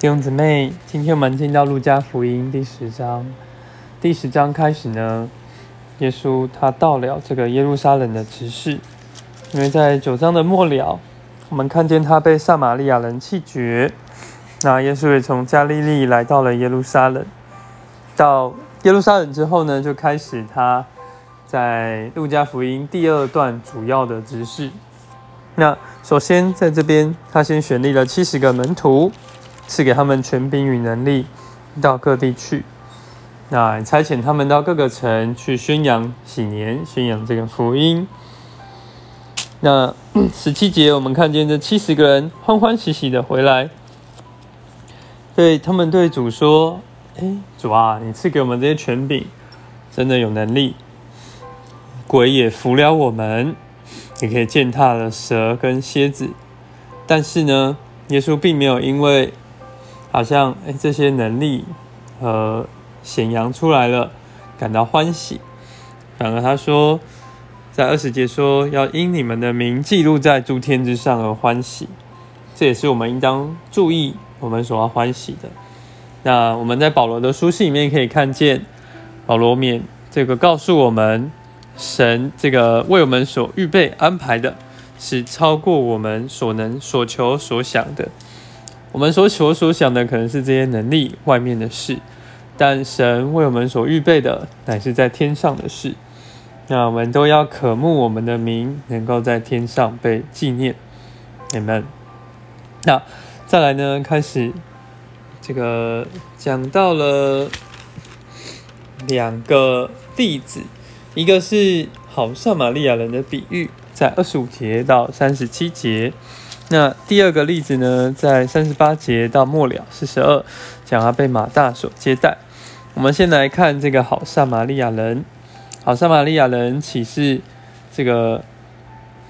弟兄姊妹，今天我们进到路加福音第十章。第十章开始呢，耶稣他到了这个耶路撒冷的执事，因为在九章的末了，我们看见他被撒玛利亚人弃绝。那耶稣也从加利利来到了耶路撒冷。到耶路撒冷之后呢，就开始他在路加福音第二段主要的执事。那首先在这边，他先选立了七十个门徒。赐给他们权柄与能力，到各地去。那差遣他们到各个城去宣扬喜年，宣扬这个福音。那十七节，我们看见这七十个人欢欢喜喜的回来，对他们对主说：“哎，主啊，你赐给我们这些权柄，真的有能力。鬼也服了我们，也可以践踏了蛇跟蝎子。但是呢，耶稣并没有因为。”好像哎，这些能力和显扬出来了，感到欢喜。反而他说，在二十节说要因你们的名记录在诸天之上而欢喜，这也是我们应当注意我们所要欢喜的。那我们在保罗的书信里面可以看见，保罗面这个告诉我们，神这个为我们所预备安排的，是超过我们所能所求所想的。我们所求所想的可能是这些能力外面的事，但神为我们所预备的乃是在天上的事。那我们都要渴慕我们的名能够在天上被纪念。你们，那再来呢？开始这个讲到了两个例子，一个是好撒玛利亚人的比喻，在二十五节到三十七节。那第二个例子呢，在三十八节到末了四十二，讲他被马大所接待。我们先来看这个好撒玛利亚人。好撒玛利亚人启示这个，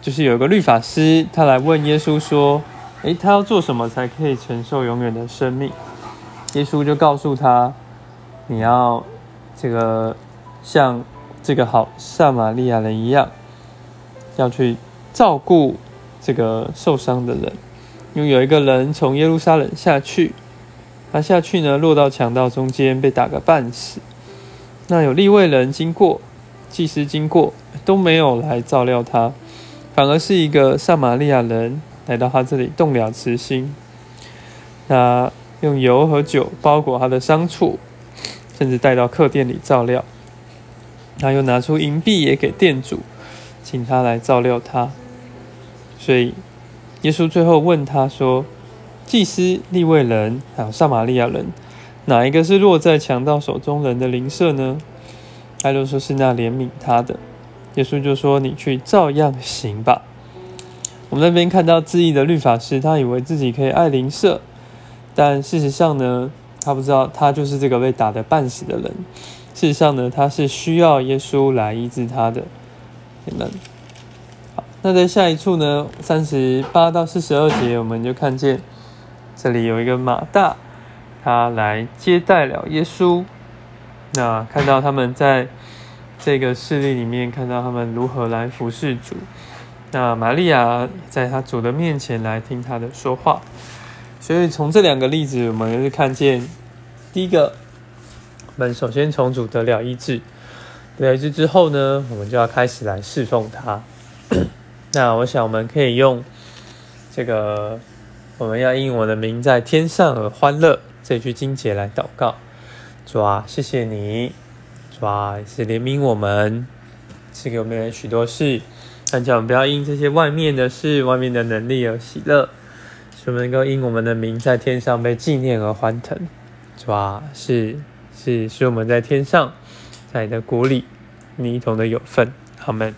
就是有个律法师，他来问耶稣说：“诶，他要做什么才可以承受永远的生命？”耶稣就告诉他：“你要这个像这个好撒玛利亚人一样，要去照顾。”这个受伤的人，因为有一个人从耶路撒冷下去，他下去呢，落到强盗中间，被打个半死。那有立位人经过，祭司经过，都没有来照料他，反而是一个撒玛利亚人来到他这里，动了慈心。那用油和酒包裹他的伤处，甚至带到客店里照料。他又拿出银币也给店主，请他来照料他。所以，耶稣最后问他说：“祭司、利未人还有撒玛利亚人，哪一个是落在强盗手中人的灵舍呢？”他就说是那怜悯他的。耶稣就说：“你去照样行吧。”我们那边看到自义的律法师，他以为自己可以爱灵舍，但事实上呢，他不知道他就是这个被打得半死的人。事实上呢，他是需要耶稣来医治他的。你们。那在下一处呢？三十八到四十二节，我们就看见这里有一个马大，他来接待了耶稣。那看到他们在这个事例里面，看到他们如何来服侍主。那玛利亚在他主的面前来听他的说话。所以从这两个例子，我们就是看见第一个，我们首先从主得了医治，得了医治之后呢，我们就要开始来侍奉他。那我想我们可以用这个，我们要因我的名在天上而欢乐这句经节来祷告。主啊，谢谢你，主啊，是怜悯我们，赐给我们许多事，但叫我们不要因这些外面的事、外面的能力而喜乐，使我们能够因我们的名在天上被纪念而欢腾。主啊，是是，使我们在天上，在你的国里，你一同的有份。阿门。